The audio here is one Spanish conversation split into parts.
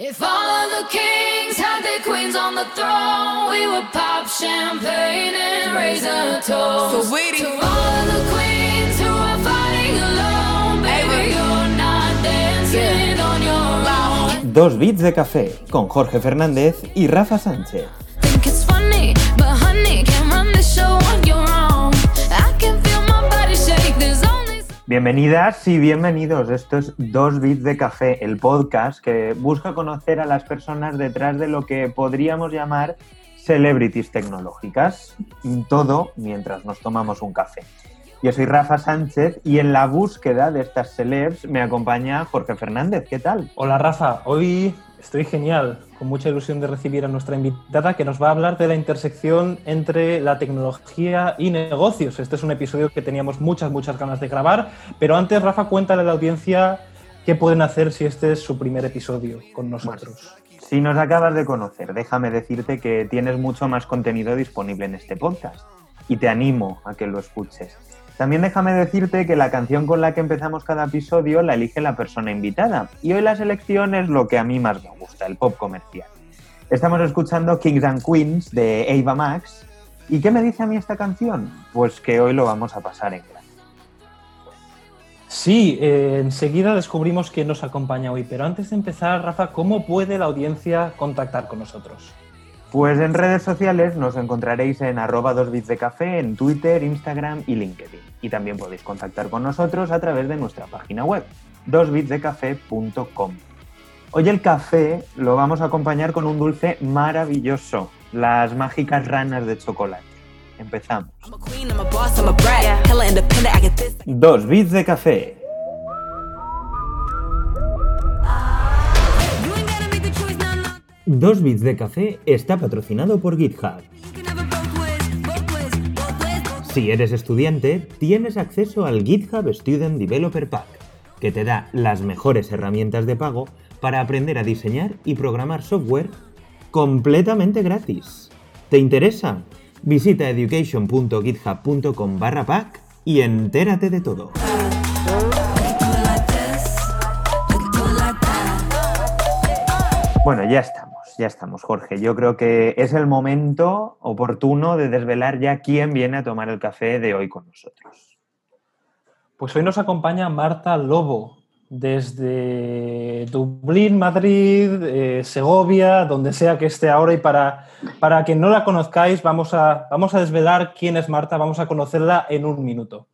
If all of the kings had their queens on the throne, we would pop champagne and raise a toast. So waiting to all of the queens who are fighting alone, baby, you're not dancing on your own. Dos bits de café con Jorge Fernández y Rafa Sánchez. Bienvenidas y bienvenidos. Esto es Dos Bits de Café, el podcast que busca conocer a las personas detrás de lo que podríamos llamar celebrities tecnológicas. Todo mientras nos tomamos un café. Yo soy Rafa Sánchez y en la búsqueda de estas celebs me acompaña Jorge Fernández. ¿Qué tal? Hola Rafa, hoy estoy genial, con mucha ilusión de recibir a nuestra invitada que nos va a hablar de la intersección entre la tecnología y negocios. Este es un episodio que teníamos muchas, muchas ganas de grabar, pero antes Rafa, cuéntale a la audiencia qué pueden hacer si este es su primer episodio con nosotros. Si nos acabas de conocer, déjame decirte que tienes mucho más contenido disponible en este podcast y te animo a que lo escuches. También déjame decirte que la canción con la que empezamos cada episodio la elige la persona invitada y hoy la selección es lo que a mí más me gusta, el pop comercial. Estamos escuchando Kings and Queens de Ava Max ¿y qué me dice a mí esta canción? Pues que hoy lo vamos a pasar en grande. Sí, eh, enseguida descubrimos quién nos acompaña hoy, pero antes de empezar, Rafa, ¿cómo puede la audiencia contactar con nosotros? Pues en redes sociales nos encontraréis en arroba dos bits de café, en Twitter, Instagram y LinkedIn. Y también podéis contactar con nosotros a través de nuestra página web, dosbitsdecafé.com. Hoy el café lo vamos a acompañar con un dulce maravilloso, las mágicas ranas de chocolate. Empezamos. Dos bits de café. Dos bits de café está patrocinado por GitHub. Si eres estudiante, tienes acceso al GitHub Student Developer Pack, que te da las mejores herramientas de pago para aprender a diseñar y programar software completamente gratis. ¿Te interesa? Visita education.github.com barra pack y entérate de todo. Bueno, ya estamos, ya estamos, Jorge. Yo creo que es el momento oportuno de desvelar ya quién viene a tomar el café de hoy con nosotros. Pues hoy nos acompaña Marta Lobo, desde Dublín, Madrid, eh, Segovia, donde sea que esté ahora. Y para, para quien no la conozcáis, vamos a, vamos a desvelar quién es Marta, vamos a conocerla en un minuto.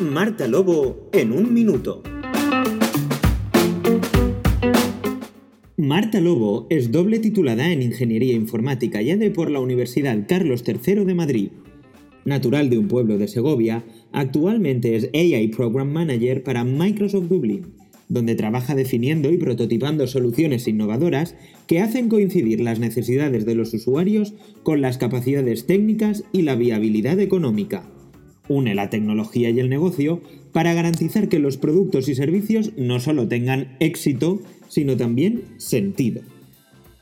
Marta Lobo en un minuto. Marta Lobo es doble titulada en Ingeniería Informática y ADE por la Universidad Carlos III de Madrid. Natural de un pueblo de Segovia, actualmente es AI Program Manager para Microsoft Dublín, donde trabaja definiendo y prototipando soluciones innovadoras que hacen coincidir las necesidades de los usuarios con las capacidades técnicas y la viabilidad económica. Une la tecnología y el negocio para garantizar que los productos y servicios no solo tengan éxito, sino también sentido.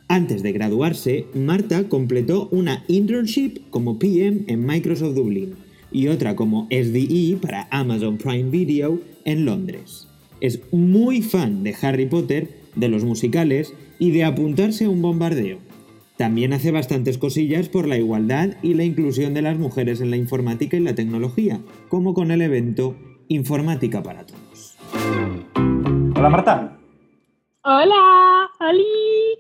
Antes de graduarse, Marta completó una internship como PM en Microsoft Dublín y otra como SDE para Amazon Prime Video en Londres. Es muy fan de Harry Potter, de los musicales y de apuntarse a un bombardeo. También hace bastantes cosillas por la igualdad y la inclusión de las mujeres en la informática y la tecnología, como con el evento Informática para Todos. Hola Marta. Hola, Ali,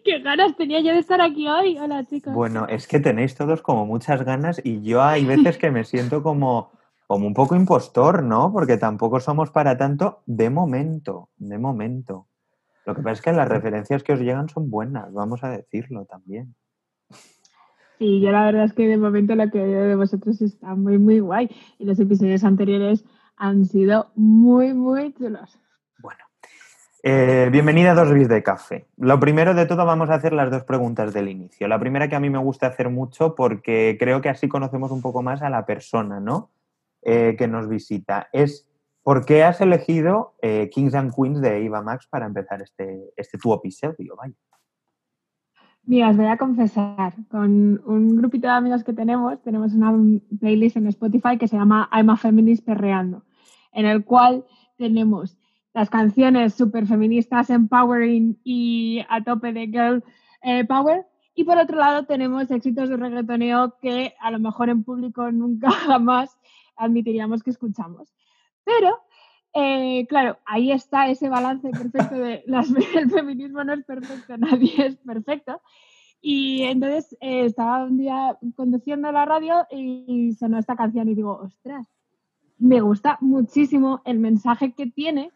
qué ganas tenía yo de estar aquí hoy. Hola, chicos. Bueno, es que tenéis todos como muchas ganas y yo hay veces que me siento como, como un poco impostor, ¿no? Porque tampoco somos para tanto de momento, de momento. Lo que pasa es que las referencias que os llegan son buenas, vamos a decirlo también. Sí, yo la verdad es que de momento lo que de vosotros está muy, muy guay. Y los episodios anteriores han sido muy, muy chulos. Bueno, eh, bienvenida a Dos Bits de Café. Lo primero de todo vamos a hacer las dos preguntas del inicio. La primera que a mí me gusta hacer mucho porque creo que así conocemos un poco más a la persona, ¿no? Eh, que nos visita. Es ¿por qué has elegido eh, Kings and Queens de Eva Max para empezar este, este tu episodio? Vaya. Mira, os voy a confesar, con un grupito de amigos que tenemos, tenemos una playlist en Spotify que se llama I'm a Feminist Perreando, en el cual tenemos las canciones súper feministas, empowering y a tope de girl eh, power. Y por otro lado tenemos éxitos de reggaetoneo que a lo mejor en público nunca jamás admitiríamos que escuchamos. Pero, eh, claro, ahí está ese balance perfecto de las, el feminismo no es perfecto, nadie es perfecto. Y entonces eh, estaba un día conduciendo la radio y sonó esta canción y digo, ostras, me gusta muchísimo el mensaje que tiene,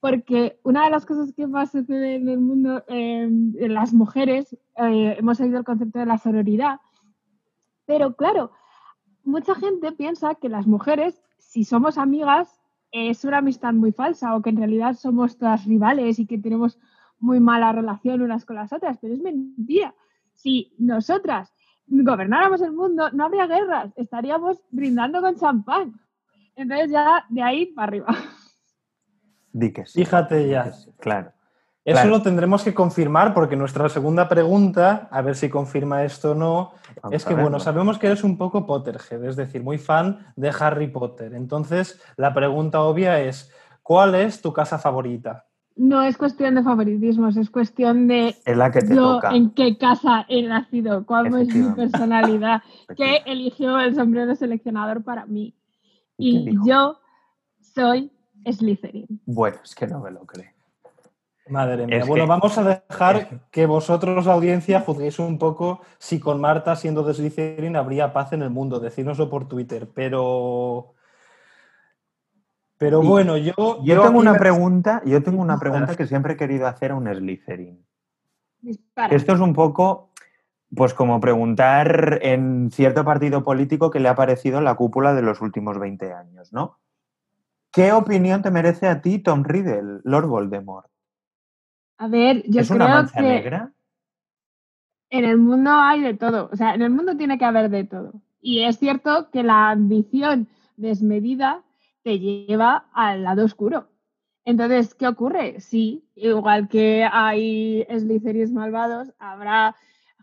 porque una de las cosas que más sucede en el mundo, eh, en las mujeres, eh, hemos oído el concepto de la sororidad, pero claro, mucha gente piensa que las mujeres, si somos amigas, es una amistad muy falsa o que en realidad somos todas rivales y que tenemos muy mala relación unas con las otras, pero es mentira. Si nosotras gobernáramos el mundo, no habría guerras, estaríamos brindando con champán. Entonces ya de ahí para arriba. Di que sí. Fíjate ya. Claro. Eso Claro. lo tendremos que confirmar porque nuestra segunda pregunta, a ver si confirma esto o no, Vamos es que, bueno, sabemos que eres un poco Potterhead, es decir, muy fan de Harry Potter. Entonces, la pregunta obvia es, ¿cuál es tu casa favorita? No es cuestión de favoritismos, es cuestión de Es la que te yo toca. en qué casa he nacido, cuál es mi personalidad, que eligió el sombrero seleccionador para mí. ¿Y yo soy Slytherin. Bueno, es que no me lo creo. Madre mía. Es bueno, que- vamos a dejar que- vosotros, audiencia, juzguéis un poco si con Marta siendo de Slytherin habría paz en el mundo. Decírnoslo por Twitter. Pero. Pero bueno, yo. Yo tengo una me- pregunta, yo tengo una pregunta que siempre he querido hacer a un Slytherin. Dispara. Esto es un poco, pues como preguntar en cierto partido político que le ha parecido la cúpula de los últimos 20 años, ¿no? ¿Qué opinión te merece a ti Tom Riddle, Lord Voldemort? A ver, yo ¿Es una creo mancha que negra? en el mundo hay de todo. O sea, en el mundo tiene que haber de todo. Y es cierto que la ambición desmedida te lleva al lado oscuro. Entonces, ¿qué ocurre? Sí, igual que hay Slytherins malvados, habrá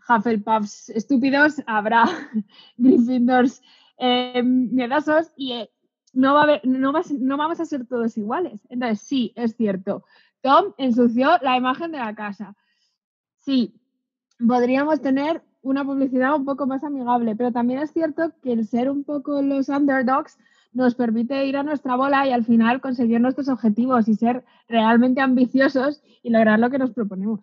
Hufflepuffs estúpidos, habrá Gryffindors eh, miedosos y eh, no, va a haber- no, va no vamos a ser todos iguales. Entonces, sí, es cierto. Tom ensució la imagen de la casa. Sí, podríamos tener una publicidad un poco más amigable, pero también es cierto que el ser un poco los underdogs nos permite ir a nuestra bola y al final conseguir nuestros objetivos y ser realmente ambiciosos y lograr lo que nos proponemos.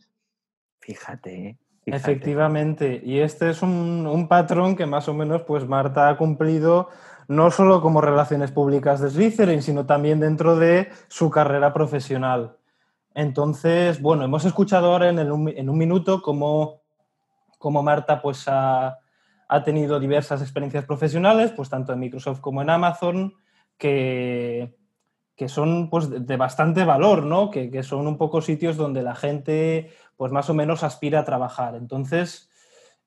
Fíjate, ¿eh? Fíjate. Efectivamente, y este es un, un patrón que más o menos pues Marta ha cumplido no solo como relaciones públicas de Slytherin, sino también dentro de su carrera profesional. Entonces, bueno, hemos escuchado ahora en, en un minuto cómo, cómo Marta pues ha, ha tenido diversas experiencias profesionales, pues tanto en Microsoft como en Amazon, que, que son pues de, de bastante valor, ¿no? Que, que son un poco sitios donde la gente pues más o menos aspira a trabajar. Entonces,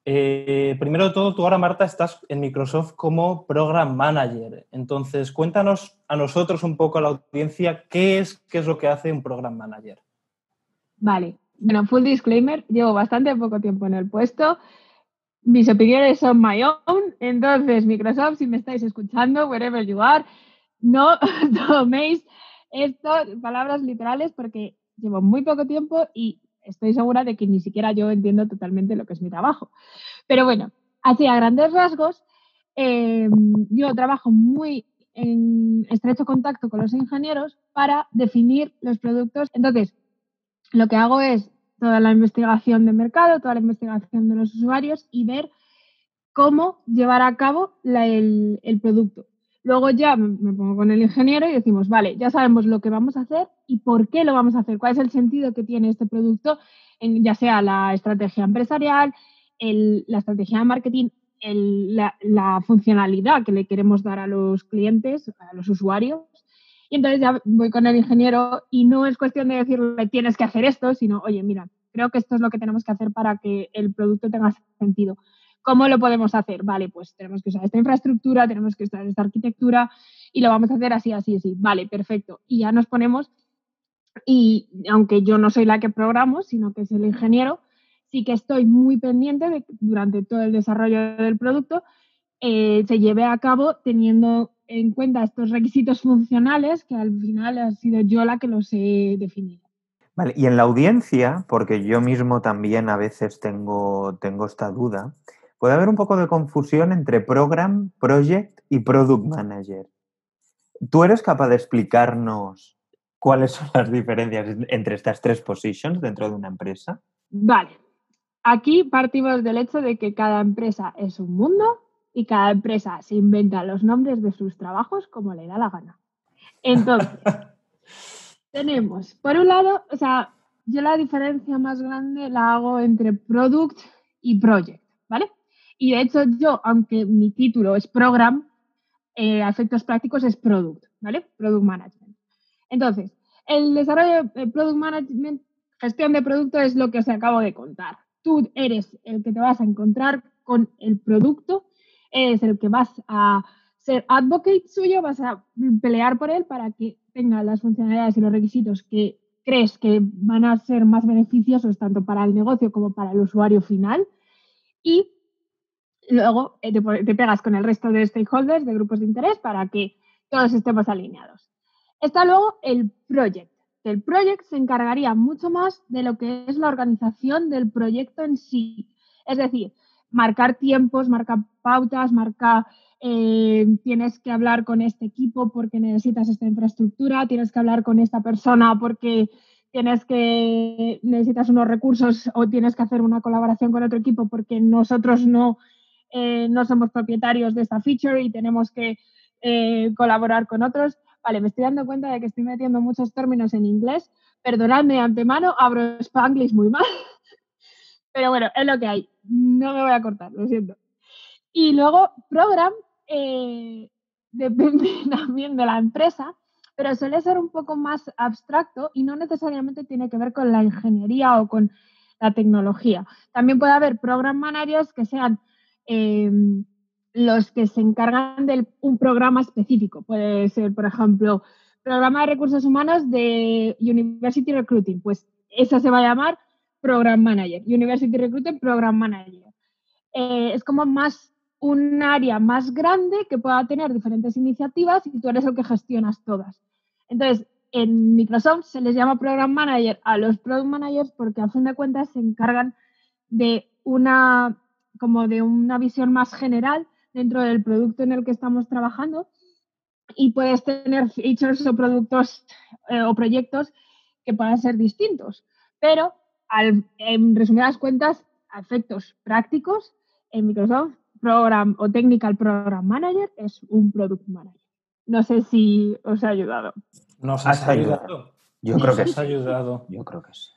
eh, primero de todo, tú ahora, Marta, estás en Microsoft como Program Manager. Entonces, cuéntanos a nosotros un poco, a la audiencia, qué es, qué es lo que hace un Program Manager. Vale, bueno, full disclaimer, llevo bastante poco tiempo en el puesto. Mis opiniones son my own, entonces Microsoft, si me estáis escuchando, wherever you are, no toméis esto, palabras literales, porque llevo muy poco tiempo y estoy segura de que ni siquiera yo entiendo totalmente lo que es mi trabajo. Pero bueno, así a grandes rasgos, eh, yo trabajo muy en estrecho contacto con los ingenieros para definir los productos. Entonces, lo que hago es toda la investigación de mercado, toda la investigación de los usuarios y ver cómo llevar a cabo el producto. Luego ya me, pongo con el ingeniero y decimos, vale, ya sabemos lo que vamos a hacer y por qué lo vamos a hacer, cuál es el sentido que tiene este producto, en, ya sea la estrategia empresarial, el- la estrategia de marketing, el- la, la funcionalidad que le queremos dar a los clientes, a los usuarios. Y entonces ya voy con el ingeniero y no es cuestión de decirle tienes que hacer esto, sino, oye, mira, creo que esto es lo que tenemos que hacer para que el producto tenga sentido. ¿Cómo lo podemos hacer? Vale, pues tenemos que usar esta infraestructura, tenemos que usar esta arquitectura y lo vamos a hacer así, así, así. Vale, perfecto. Y ya nos ponemos, y aunque yo no soy la que programo, sino que es el ingeniero, sí que estoy muy pendiente de que durante todo el desarrollo del producto eh, se lleve a cabo teniendo en cuenta estos requisitos funcionales que al final ha sido yo la que los he definido. Vale, y en la audiencia, porque yo mismo también a veces tengo, tengo esta duda, puede haber un poco de confusión entre program, project y product manager. ¿Tú eres capaz de explicarnos cuáles son las diferencias en- entre estas tres positions dentro de una empresa? Vale, aquí partimos del hecho de que cada empresa es un mundo y cada empresa se inventa los nombres de sus trabajos como le da la gana. Entonces, tenemos, por un lado, o sea, yo la diferencia más grande la hago entre product y project, ¿vale? Y de hecho yo, aunque mi título es program, eh, a efectos prácticos es product, ¿vale? Product management. Entonces, el desarrollo de product management, gestión de producto es lo que os acabo de contar. Tú eres el que te vas a encontrar con el producto, eres el que vas a ser advocate suyo, vas a pelear por él para que tenga las funcionalidades y los requisitos que crees que van a ser más beneficiosos tanto para el negocio como para el usuario final. Y luego eh, te, pegas con el resto de stakeholders, de grupos de interés, para que todos estemos alineados. Está luego el project. El project se encargaría mucho más de lo que es la organización del proyecto en sí. Es decir, marcar tiempos, marcar pautas, marcar eh, tienes que hablar con este equipo porque necesitas esta infraestructura, tienes que hablar con esta persona porque tienes que necesitas unos recursos o tienes que hacer una colaboración con otro equipo porque nosotros no, eh, no somos propietarios de esta feature y tenemos que eh, colaborar con otros. Vale, me estoy dando cuenta de que estoy metiendo muchos términos en inglés. Perdonadme de antemano, abro Spanglish muy mal. Pero bueno, es lo que hay. No me voy a cortar, lo siento. Y luego, program, eh, depende también de la empresa, pero suele ser un poco más abstracto y no necesariamente tiene que ver con la ingeniería o con la tecnología. También puede haber program managers que sean eh, los que se encargan de un programa específico. Puede ser, por ejemplo, programa de recursos humanos de University Recruiting. Pues eso se va a llamar Program Manager. University Recruiting Program Manager. Eh, es como más un área más grande que pueda tener diferentes iniciativas y tú eres el que gestionas todas. Entonces, en Microsoft se les llama Program Manager a los Product Managers porque a fin de cuentas se encargan de una como de una visión más general dentro del producto en el que estamos trabajando y puedes tener features o productos eh, o proyectos que puedan ser distintos. Pero al- en resumidas cuentas, a efectos prácticos, en Microsoft Program o Technical Program Manager es un Product Manager. No sé si os ha ayudado. Nos Has ayudado. ayudado. Yo creo que has sí. ayudado. Yo creo que sí.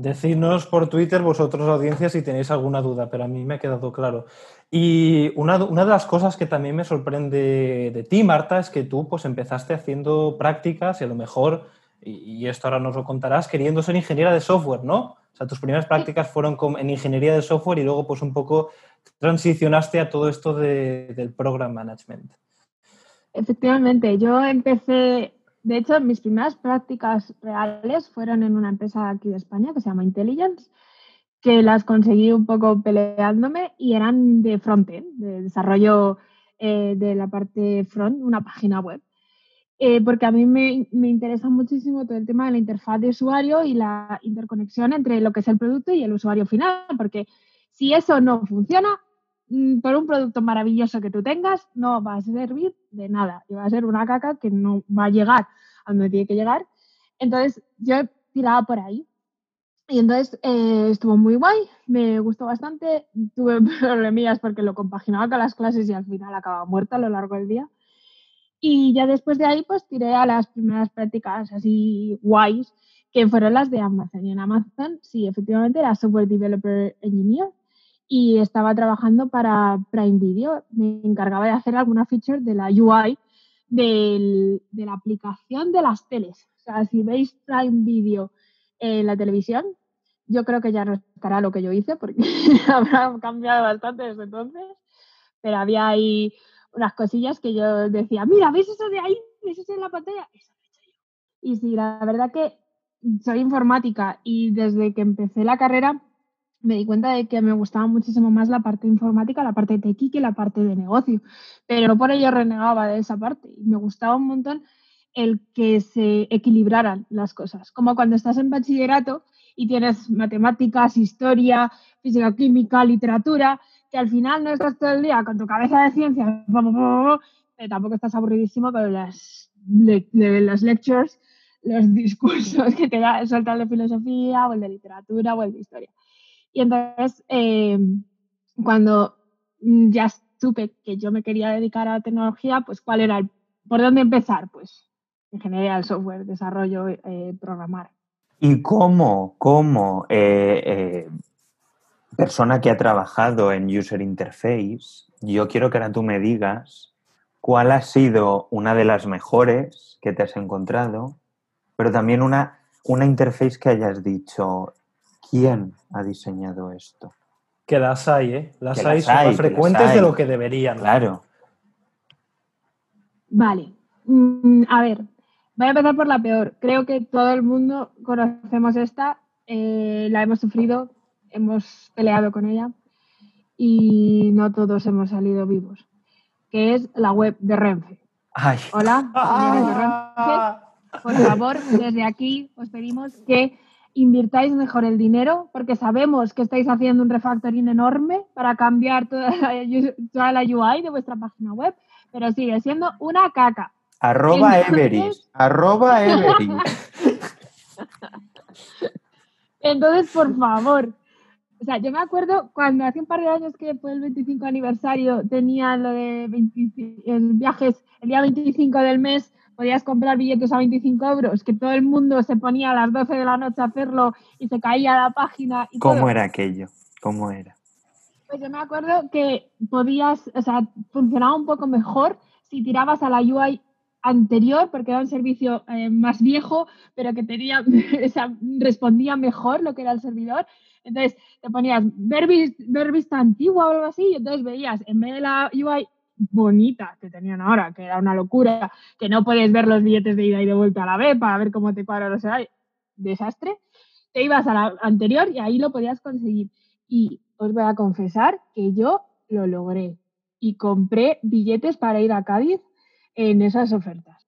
Decidnos por Twitter vosotros, audiencia, si tenéis alguna duda, pero a mí me ha quedado claro. Y una, una de las cosas que también me sorprende de ti, Marta, es que tú pues empezaste haciendo prácticas y a lo mejor, y, y esto ahora nos lo contarás, queriendo ser ingeniera de software, ¿no? O sea, tus primeras prácticas fueron en ingeniería de software y luego pues un poco transicionaste a todo esto de- del program management. Efectivamente, yo empecé, de hecho, mis primeras prácticas reales fueron en una empresa aquí de España que se llama Intelligence, que las conseguí un poco peleándome y eran de frontend, de desarrollo eh, de la parte front, una página web. Eh, porque a mí me, me interesa muchísimo todo el tema de la interfaz de usuario y la interconexión entre lo que es el producto y el usuario final, porque si eso no funciona, por un producto maravilloso que tú tengas, no va a servir de nada. Y va a ser una caca que no va a llegar a donde tiene que llegar. Entonces, yo tiraba por ahí. Y entonces eh, estuvo muy guay, me gustó bastante. Tuve problemillas porque lo compaginaba con las clases y al final acababa muerta a lo largo del día. Y ya después de ahí, pues tiré a las primeras prácticas así guays, que fueron las de Amazon. Y en Amazon, sí, efectivamente, era Software Developer Engineer y estaba trabajando para Prime Video. Me encargaba de hacer alguna feature de la UI del- de la aplicación de las teles. O sea, si veis Prime Video en la televisión, yo creo que ya no estará lo que yo hice porque habrá cambiado bastante desde entonces, pero había ahí unas cosillas que yo decía, mira, ¿veis eso de ahí? ¿Veis eso en la pantalla? Eso. Y sí, la verdad que soy informática y desde que empecé la carrera me di cuenta de que me gustaba muchísimo más la parte informática, la parte tequi que la parte de negocio. Pero no por ello renegaba de esa parte. Me gustaba un montón el que se equilibraran las cosas. Como cuando estás en bachillerato y tienes matemáticas, historia, física, química, literatura, que al final no estás todo el día con tu cabeza de ciencias, pero tampoco estás aburridísimo con las, le- de las lectures, los discursos que te da, suelta el de filosofía o el de literatura o el de historia. Y entonces, eh, cuando ya supe que yo me quería dedicar a la tecnología, pues cuál era el, por dónde empezar, pues ingeniería del software, desarrollo, eh, programar. ¿Y cómo, cómo eh, persona que ha trabajado en User Interface, yo quiero que ahora tú me digas cuál ha sido una de las mejores que te has encontrado, pero también una, una interface que hayas dicho, ¿quién ha diseñado esto? Que las hay, ¿eh? Las Que hay, las son hay, más frecuentes hay. de lo que deberían. Claro. Vale. Mm, a ver, voy a empezar por la peor. Creo que todo el mundo conocemos esta, eh, la hemos sufrido, hemos peleado con ella y no todos hemos salido vivos, que es la web de Renfe. Ay, Hola, de Renfe. Por favor, desde aquí os pedimos que invirtáis mejor el dinero porque sabemos que estáis haciendo un refactoring enorme para cambiar toda la, toda la UI de vuestra página web, pero sigue siendo una caca. arroba Entonces- Everis, arroba Everis. Entonces, por favor. O sea, yo me acuerdo cuando hace un par de años que fue el 25 aniversario, tenía lo de 25 en viajes, el día 25 del mes podías comprar billetes a 25 euros, que todo el mundo se ponía a las 12 de la noche a hacerlo y se caía la página. Y ¿Cómo todo. era aquello? ¿Cómo era? Pues yo me acuerdo que podías, o sea, funcionaba un poco mejor si tirabas a la UI anterior, porque era un servicio eh, más viejo, pero que tenía, o sea, respondía mejor lo que era el servidor. Entonces te ponías ver, ver vista antigua o algo así, y entonces veías, en vez de la UI bonita que tenían ahora, que era una locura, que no puedes ver los billetes de ida y de vuelta a la vez para ver cómo te cuadra los horarios, desastre, te ibas a la anterior y ahí lo podías conseguir. Y os voy a confesar que yo lo logré y compré billetes para ir a Cádiz en esas ofertas.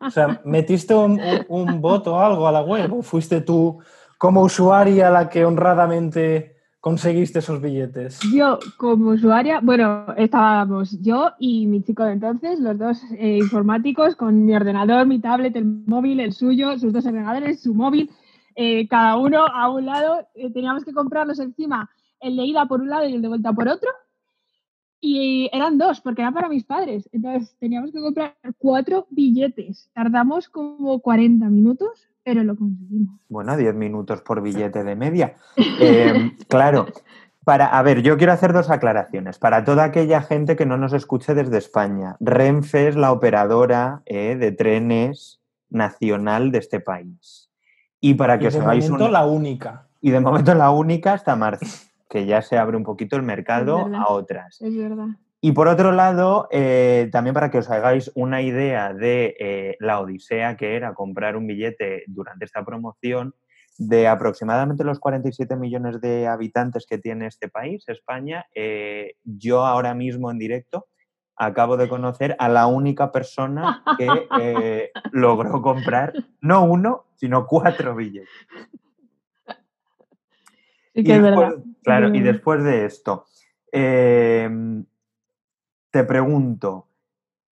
O sea, ¿metiste un, bot o algo a la web? ¿O fuiste tú como usuaria la que honradamente conseguiste esos billetes? Yo como usuaria, bueno, estábamos yo y mi chico de entonces, los dos eh, informáticos, con mi ordenador, mi tablet, el móvil, el suyo, sus dos ordenadores, su móvil, eh, cada uno a un lado. eh, teníamos que comprarlos encima, el de ida por un lado y el de vuelta por otro. Y eran dos, porque era para mis padres. Entonces teníamos que comprar cuatro billetes. Tardamos como 40 minutos, pero lo conseguimos. Bueno, 10 minutos por billete de media. Eh, claro, para, a ver, yo quiero hacer dos aclaraciones. Para toda aquella gente que no nos escuche desde España, Renfe es la operadora eh, de trenes nacional de este país. Y para que Y os de hagáis momento un- la única. Y de momento la única hasta marzo, que ya se abre un poquito el mercado verdad. a otras. Es verdad. Y por otro lado, eh, también para que os hagáis una idea de eh, la odisea que era comprar un billete durante esta promoción, de aproximadamente los 47 millones de habitantes que tiene este país, España, eh, yo ahora mismo en directo acabo de conocer a la única persona que logró comprar no uno, sino cuatro billetes. Sí Y que es después- verdad. sí que Claro, es y verdad. después de esto, eh, te pregunto,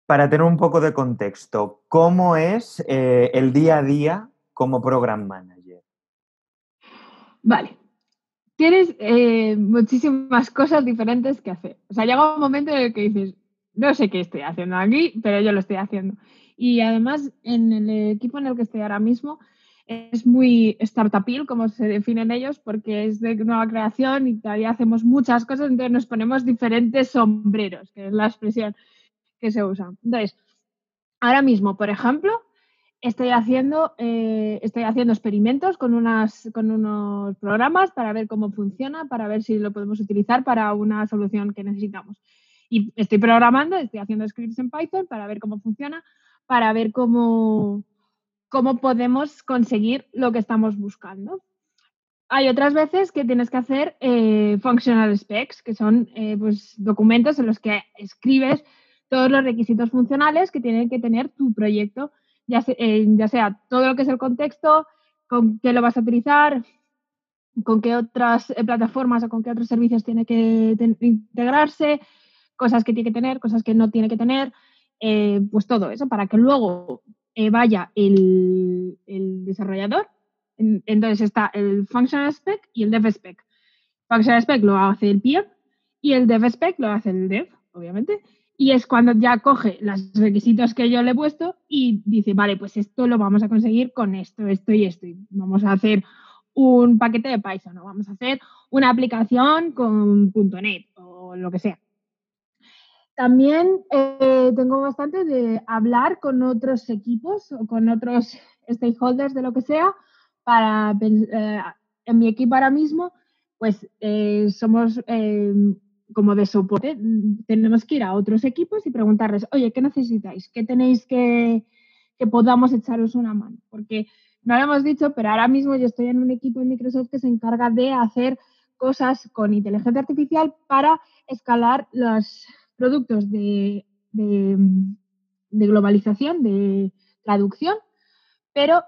para tener un poco de contexto, ¿cómo es eh, el día a día como program manager? Vale. Tienes eh, muchísimas cosas diferentes que hacer. O sea, llega un momento en el que dices, no sé qué estoy haciendo aquí, pero yo lo estoy haciendo. Y además, en el equipo en el que estoy ahora mismo, es muy startupil, como se definen ellos, porque es de nueva creación y todavía hacemos muchas cosas, entonces nos ponemos diferentes sombreros, que es la expresión que se usa. Entonces, ahora mismo, por ejemplo, estoy haciendo, eh, estoy haciendo experimentos con, unas, con unos programas para ver cómo funciona, para ver si lo podemos utilizar para una solución que necesitamos. Y estoy programando, estoy haciendo scripts en Python para ver cómo funciona, para ver cómo, cómo podemos conseguir lo que estamos buscando. hay otras veces que tienes que hacer eh, functional specs, que son eh, pues, documentos en los que escribes todos los requisitos funcionales que tiene que tener tu proyecto, ya, eh, sea todo lo que es el contexto, con qué lo vas a utilizar, con qué otras plataformas o con qué otros servicios tiene que integrarse, cosas que tiene que tener, cosas que no tiene que tener, pues todo eso para que luego eh, vaya el, el desarrollador. En- Entonces está el functional spec y el dev spec. Functional spec lo hace el PM y el dev spec lo hace el dev, obviamente. Y es cuando ya coge los requisitos que yo le he puesto y dice, vale, pues esto lo vamos a conseguir con esto, esto y esto. Y vamos a hacer un paquete de Python o vamos a hacer una aplicación con .NET o lo que sea. También eh, tengo bastante de hablar con otros equipos o con otros stakeholders de lo que sea para eh, en mi equipo ahora mismo pues eh, somos eh, como de soporte tenemos que ir a otros equipos y preguntarles oye qué necesitáis qué tenéis que que podamos echaros una mano porque no lo hemos dicho pero ahora mismo yo estoy en un equipo en Microsoft que se encarga de hacer cosas con inteligencia artificial para escalar los productos de, de, globalización, de traducción, pero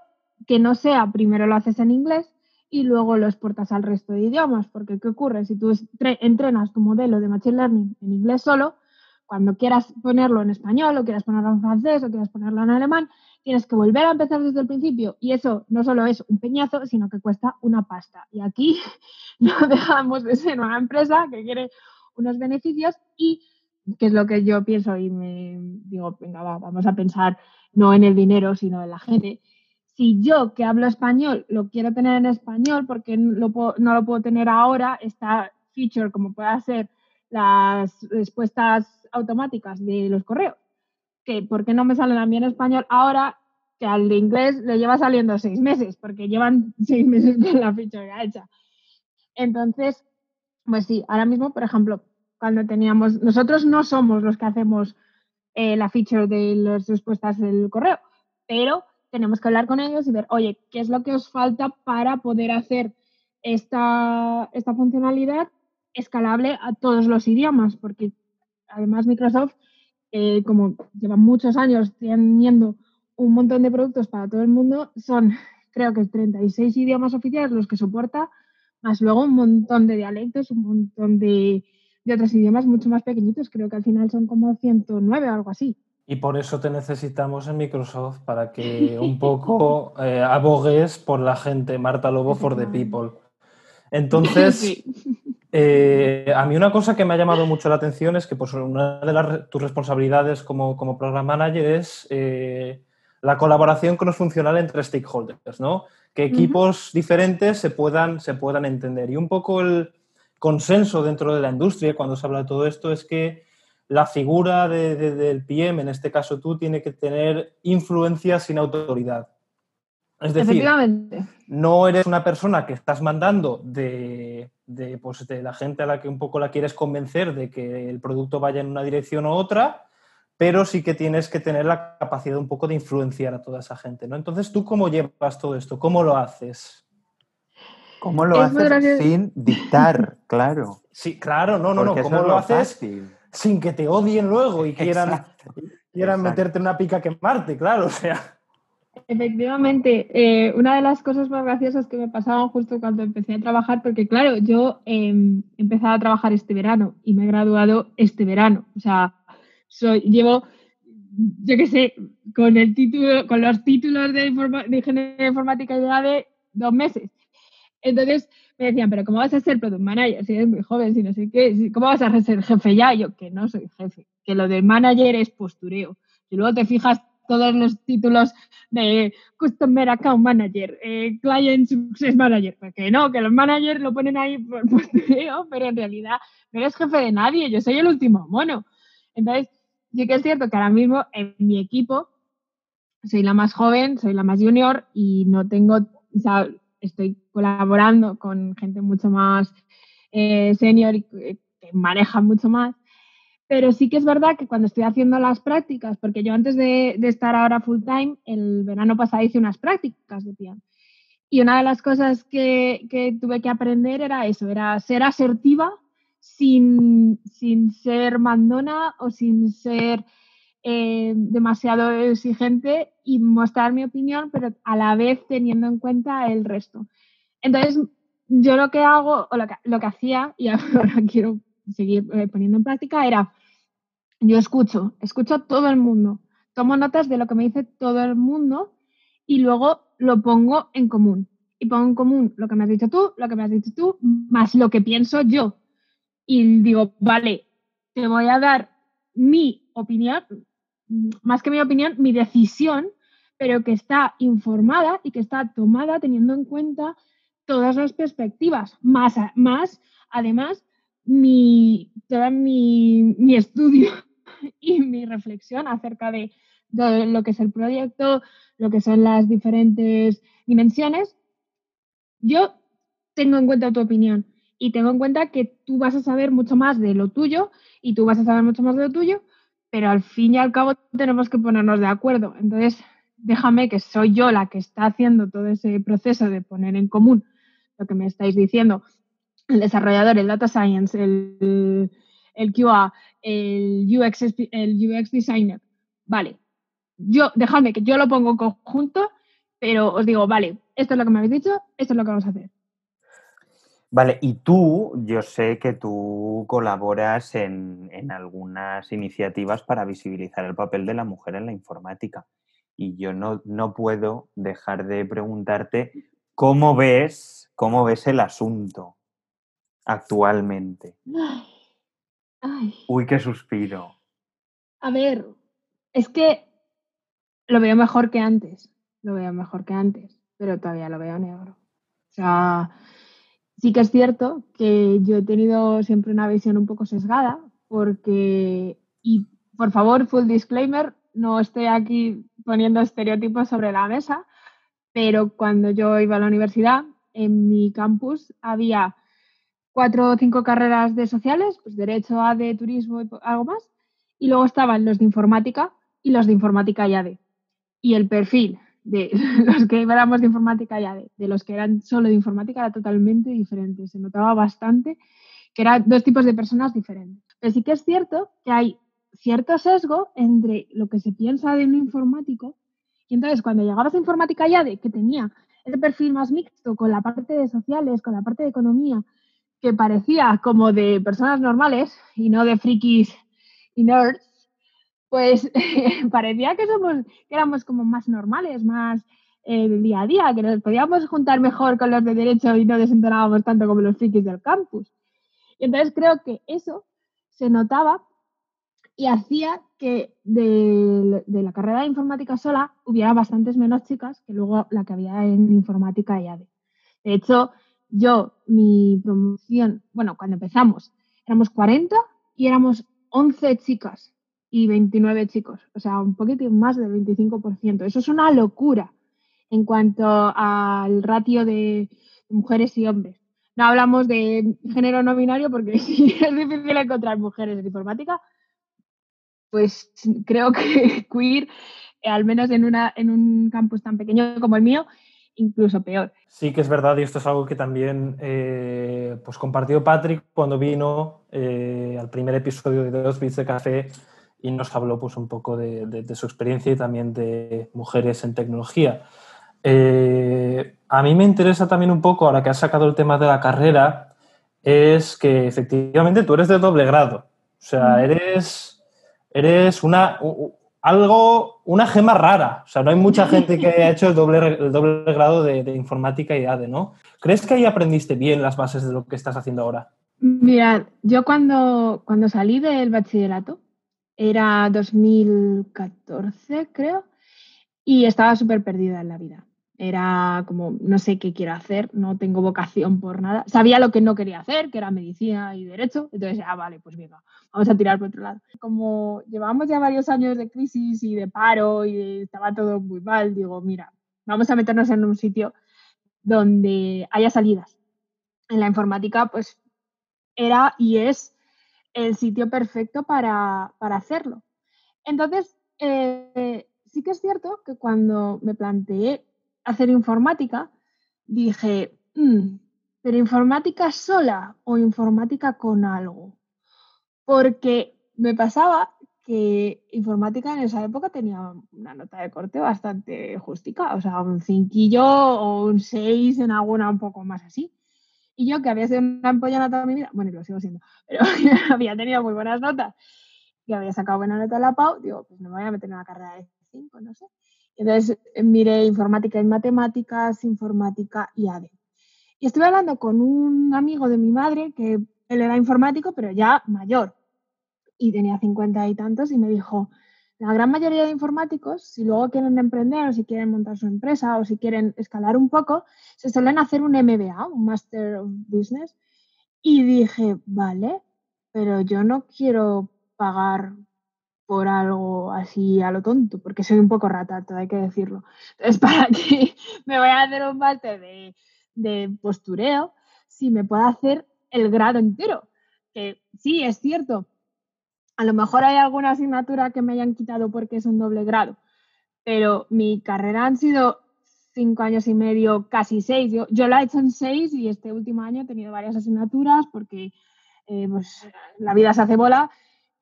que no sea primero lo haces en inglés y luego lo exportas al resto de idiomas, porque ¿qué ocurre? Si tú entrenas tu modelo de Machine Learning en inglés solo, cuando quieras ponerlo en español o quieras ponerlo en francés o quieras ponerlo en alemán, tienes que volver a empezar desde el principio y eso no solo es un peñazo, sino que cuesta una pasta. Y aquí no dejamos de ser una empresa que quiere unos beneficios y que es lo que yo pienso y me digo, venga, va, vamos a pensar no en el dinero, sino en la gente. Si yo que hablo español lo quiero tener en español, porque lo puedo- no lo puedo tener ahora, esta feature como pueda ser las respuestas automáticas de los correos, que ¿por qué no me salen a mí en español ahora que al de inglés le lleva saliendo seis meses? Porque llevan seis meses con la feature hecha. Entonces, pues sí, ahora mismo, por ejemplo, cuando teníamos, nosotros no somos los que hacemos eh, la feature de las respuestas del correo, pero tenemos que hablar con ellos y ver, oye, ¿qué es lo que os falta para poder hacer esta, esta funcionalidad escalable a todos los idiomas? Porque además Microsoft, eh, como lleva muchos años teniendo un montón de productos para todo el mundo, son creo que 36 idiomas oficiales los que soporta, más luego un montón de dialectos, un montón de, de otros idiomas mucho más pequeñitos, creo que al final son como 109 o algo así. Y por eso te necesitamos en Microsoft, para que un poco eh, abogues por la gente, Marta Lobo for the people. Entonces, Sí. eh, a mí una cosa que me ha llamado mucho la atención es que pues, una de las, tus responsabilidades como, como program manager es eh, la colaboración cross-funcional entre stakeholders, ¿no? Que equipos diferentes se puedan, se puedan entender. Y un poco el consenso dentro de la industria cuando se habla de todo esto es que la figura de- de- del PM, en este caso tú, tiene que tener influencia sin autoridad. Es decir, no eres una persona que estás mandando de, de, pues, de la gente a la que un poco la quieres convencer de que el producto vaya en una dirección u otra, pero sí que tienes que tener la capacidad un poco de influenciar a toda esa gente, ¿no? Entonces, ¿tú cómo llevas todo esto? ¿Cómo lo haces? ¿Cómo lo Es haces sin dictar? Claro. Sí, claro, no, no, no, Porque ¿cómo lo haces fácil. sin que te odien luego y quieran, Exacto, quieran exacto. meterte una pica a quemarte, claro, o sea. Efectivamente, eh, una de las cosas más graciosas que me pasaban justo cuando empecé a trabajar, porque claro, yo eh, he empezado a trabajar este verano y me he graduado este verano. O sea, soy, llevo, yo qué sé, con el título, con los títulos de, informa- de ingeniería informática ya de dos meses. Entonces me decían, pero ¿cómo vas a ser product manager si eres muy joven, si no sé qué? ¿Cómo vas a ser jefe ya? Yo, que no soy jefe, que lo de manager es postureo. Y luego te fijas todos los títulos de Customer Account Manager, eh, Client Success Manager, porque no, que los managers lo ponen ahí por postureo, pero en realidad no eres jefe de nadie, yo soy el último mono. Entonces, sí que es cierto que ahora mismo en mi equipo soy la más joven, soy la más junior y no tengo, o sea, estoy colaborando con gente mucho más eh, senior y que maneja mucho más. Pero sí que es verdad que cuando estoy haciendo las prácticas, porque yo antes de, de estar ahora full time, el verano pasado hice unas prácticas de piano. Y una de las cosas que, que tuve que aprender era eso, era ser asertiva sin, sin ser mandona o sin ser eh, demasiado exigente y mostrar mi opinión, pero a la vez teniendo en cuenta el resto. Entonces, yo lo que hago, o lo que, lo que hacía, y ahora quiero seguir eh, poniendo en práctica, era, yo escucho, escucho a todo el mundo, tomo notas de lo que me dice todo el mundo y luego lo pongo en común. Y pongo en común lo que me has dicho tú, lo que me has dicho tú, más lo que pienso yo. Y digo, vale, te voy a dar mi opinión, más que mi opinión, mi decisión, pero que está informada y que está tomada teniendo en cuenta todas las perspectivas, más, más además, mi, todo mi, mi estudio y mi reflexión acerca de, de lo que es el proyecto, lo que son las diferentes dimensiones. Yo tengo en cuenta tu opinión y tengo en cuenta que tú vas a saber mucho más de lo tuyo y tú vas a saber mucho más de lo tuyo, pero al fin y al cabo tenemos que ponernos de acuerdo. Entonces, déjame que soy yo la que está haciendo todo ese proceso de poner en común lo que me estáis diciendo, el desarrollador, el data science, el, el QA, el UX, el UX designer. Vale, yo, dejadme que yo lo pongo en conjunto, pero os digo, vale, esto es lo que me habéis dicho, esto es lo que vamos a hacer. Vale, y tú, yo sé que tú colaboras en, en algunas iniciativas para visibilizar el papel de la mujer en la informática. Y yo no, no puedo dejar de preguntarte cómo ves, cómo ves el asunto actualmente. Ay, ay. Uy, qué suspiro. A ver, es que lo veo mejor que antes, lo veo mejor que antes, pero todavía lo veo negro. O sea, sí que es cierto que yo he tenido siempre una visión un poco sesgada, porque, y por favor, full disclaimer, no estoy aquí poniendo estereotipos sobre la mesa, pero cuando yo iba a la universidad, en mi campus había cuatro o cinco carreras de sociales, pues derecho, ADE, turismo y algo más, y luego estaban los de informática y los de informática y ADE. Y el perfil de los que éramos de informática y ADE, de los que eran solo de informática, era totalmente diferente. Se notaba bastante que eran dos tipos de personas diferentes. Pero sí que es cierto que hay cierto sesgo entre lo que se piensa de un informático y entonces cuando llegabas a informática y ADE, que tenía ese perfil más mixto con la parte de sociales, con la parte de economía, que parecía como de personas normales y no de frikis y nerds, pues parecía que somos, que éramos como más normales, más eh, día a día, que nos podíamos juntar mejor con los de derecho y no desentonábamos tanto como los frikis del campus. Y entonces creo que eso se notaba y hacía que de, la carrera de informática sola hubiera bastantes menos chicas que luego la que había en informática y ADE. De hecho, yo, mi promoción, bueno, cuando empezamos, éramos 40 y éramos 11 chicas y 29 chicos, o sea, un poquitín más del 25%. Eso es una locura en cuanto al ratio de mujeres y hombres. No hablamos de género no binario porque si es difícil encontrar mujeres en informática, pues creo que queer, al menos en, una, en un campus tan pequeño como el mío, incluso peor. Sí que es verdad, y esto es algo que también eh, pues compartió Patrick cuando vino eh, al primer episodio de Dos Bits de Café y nos habló pues, un poco de, de- de su experiencia y también de mujeres en tecnología. Eh, a mí me interesa también un poco, ahora que has sacado el tema de la carrera, es que efectivamente tú eres de doble grado. O sea, Mm. eres, eres una, algo, una gema rara. O sea, no hay mucha gente que haya hecho el doble, el doble grado de, de informática y ADE, ¿no? ¿Crees que ahí aprendiste bien las bases de lo que estás haciendo ahora? Mirad, yo cuando, cuando salí del bachillerato, era 2014 creo, y estaba súper perdida en la vida. Era como, no sé qué quiero hacer, no tengo vocación por nada. Sabía lo que no quería hacer, que era medicina y derecho, entonces, ah, vale, pues venga, vamos a tirar por otro lado. Como llevábamos ya varios años de crisis y de paro y estaba todo muy mal, digo, mira, vamos a meternos en un sitio donde haya salidas. En la informática, pues era y es el sitio perfecto para, para hacerlo. Entonces, eh, sí que es cierto que cuando me planteé hacer informática, dije, "Mm, ¿pero informática sola o informática con algo? Porque me pasaba que informática en esa época tenía una nota de corte bastante justica, o sea, un cinquillo o un 6 en alguna un poco más así. Y yo, que había sido una ampollana toda mi vida, bueno, y lo sigo siendo, pero había tenido muy buenas notas y había sacado buena nota en la PAU, digo, pues me voy a meter en una carrera de 5, no sé. Entonces eh, miré informática y matemáticas, informática y AD. Y estuve hablando con un amigo de mi madre, que él era informático, pero ya mayor, y tenía 50 y tantos, y me dijo, la gran mayoría de informáticos, si luego quieren emprender o si quieren montar su empresa o si quieren escalar un poco, se suelen hacer un MBA, un Master of Business. Y dije, vale, pero yo no quiero pagar por algo así a lo tonto, porque soy un poco rata, todo hay que decirlo. Entonces, ¿para qué me voy a hacer un máster de, de postureo si me puedo hacer el grado entero? Que sí, es cierto, a lo mejor hay alguna asignatura que me hayan quitado porque es un doble grado, pero mi carrera han sido cinco años y medio, casi seis. Yo, la he hecho en seis y este último año he tenido varias asignaturas porque eh, pues, la vida se hace bola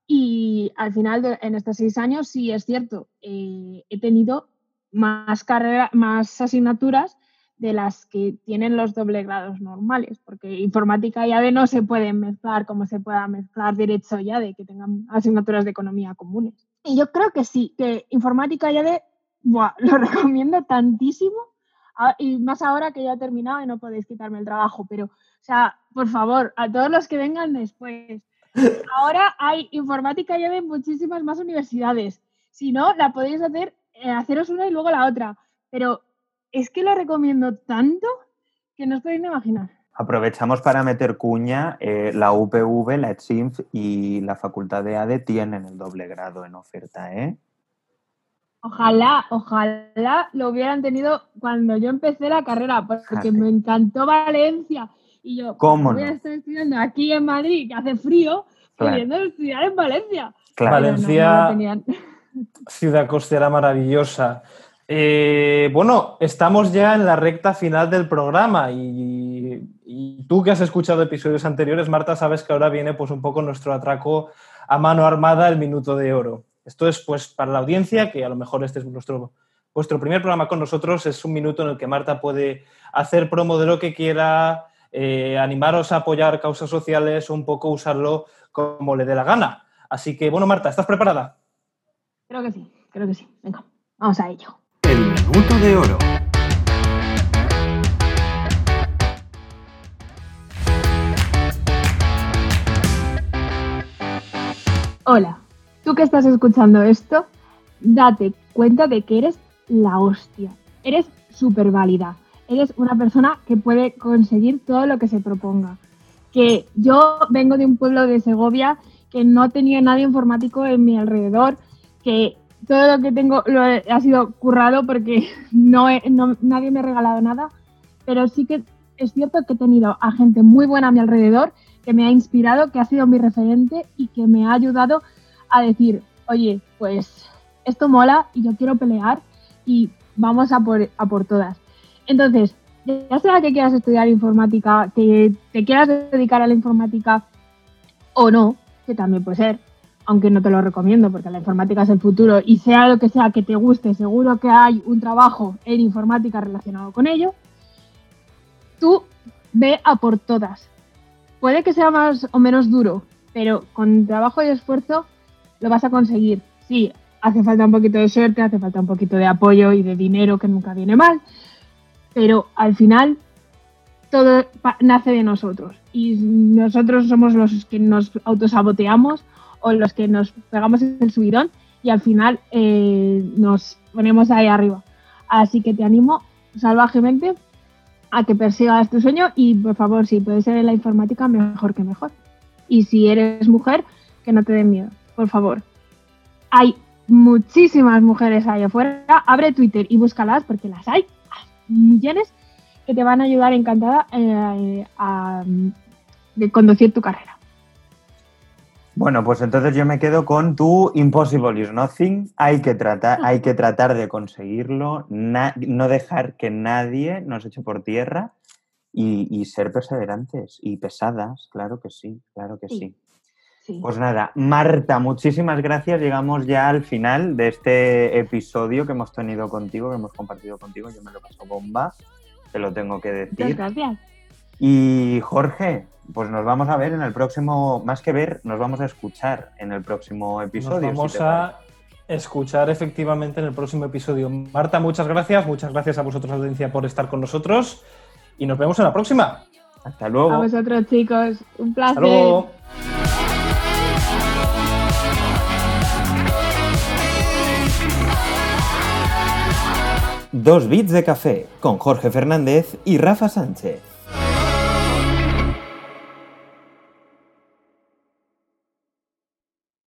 y al final en estos seis años sí es cierto, eh, he tenido más carrera, más asignaturas de las que tienen los doble grados normales, porque informática y ADE no se pueden mezclar como se pueda mezclar derecho y ADE, que tengan asignaturas de economía comunes. Y yo creo que sí, que informática y ADE lo recomiendo tantísimo, a- y más ahora que ya he terminado y no podéis quitarme el trabajo, pero, o sea, por favor, a todos los que vengan después, ahora hay informática y ADE en muchísimas más universidades. Si no, la podéis hacer, eh, haceros una y luego la otra. Pero es que lo recomiendo tanto que no os podéis ni imaginar. Aprovechamos para meter cuña, eh, la UPV, la ETSINF y la Facultad de ADE tienen el doble grado en oferta, ¿eh? Ojalá, ojalá lo hubieran tenido cuando yo empecé la carrera, porque me encantó Valencia. Y yo, ¿Cómo voy a estar estudiando aquí en Madrid, que hace frío, Claro. pudiendo estudiar en Valencia. Claro. Pero no, no Valencia-. Ciudad costera maravillosa. Eh, bueno, estamos ya en la recta final del programa y, tú que has escuchado episodios anteriores, Marta, sabes que ahora viene pues un poco nuestro atraco a mano armada, el minuto de oro. Esto es pues para la audiencia, que a lo mejor este es nuestro, vuestro primer programa con nosotros, es un minuto en el que Marta puede hacer promo de lo que quiera, eh, animaros a apoyar causas sociales o un poco usarlo como le dé la gana. Así que, bueno, Marta, ¿estás preparada? Creo que sí, creo que sí. Venga, vamos a ello. Minuto de oro. Hola, tú que estás escuchando esto, date cuenta de que eres la hostia. Eres súper válida. Eres una persona que puede conseguir todo lo que se proponga. Que yo vengo de un pueblo de Segovia que no tenía nadie informático en mi alrededor, que todo lo que tengo lo he- ha sido currado porque no, he- nadie me ha regalado nada, pero sí que es cierto que he tenido a gente muy buena a mi alrededor que me ha inspirado, que ha sido mi referente y que me ha ayudado a decir, oye, pues esto mola y yo quiero pelear y vamos a por, a por todas. Entonces, ya sea que quieras estudiar informática, que te quieras dedicar a la informática o no, que también puede ser, aunque no te lo recomiendo porque la informática es el futuro y sea lo que sea que te guste, seguro que hay un trabajo en informática relacionado con ello, tú ve a por todas. Puede que sea más o menos duro, pero con trabajo y esfuerzo lo vas a conseguir. Sí, hace falta un poquito de suerte, hace falta un poquito de apoyo y de dinero que nunca viene mal, pero al final todo nace de nosotros y nosotros somos los que nos autosaboteamos o los que nos pegamos el subidón y al final eh, nos ponemos ahí arriba. Así que te animo salvajemente a que persigas tu sueño y por favor, si puede ser en la informática, mejor que mejor. Y si eres mujer, que no te den miedo, por favor. Hay muchísimas mujeres ahí afuera. Abre Twitter y búscalas porque las hay millones que te van a ayudar encantada eh, a mm, de conducir tu carrera. Bueno, pues entonces yo me quedo con tu Impossible is Nothing. Hay que tratar, hay que tratar de conseguirlo, na- no dejar que nadie nos eche por tierra y, y ser perseverantes y pesadas, claro que sí, claro que Sí. sí. Sí. Pues nada, Marta, muchísimas gracias. Llegamos ya al final de este episodio que hemos tenido contigo, que hemos compartido contigo. Yo me lo paso bomba, te lo tengo que Muchas decir. gracias. Y Jorge, pues nos vamos a ver en el próximo, más que ver, nos vamos a escuchar en el próximo Nos episodio. si vamos a escuchar efectivamente en el próximo episodio. Marta, muchas gracias. Muchas gracias a vosotros, audiencia, por estar con nosotros. Y nos vemos en la próxima. Hasta luego. A vosotros, chicos. Un Hasta placer. luego. Dos bits de café con Jorge Fernández y Rafa Sánchez.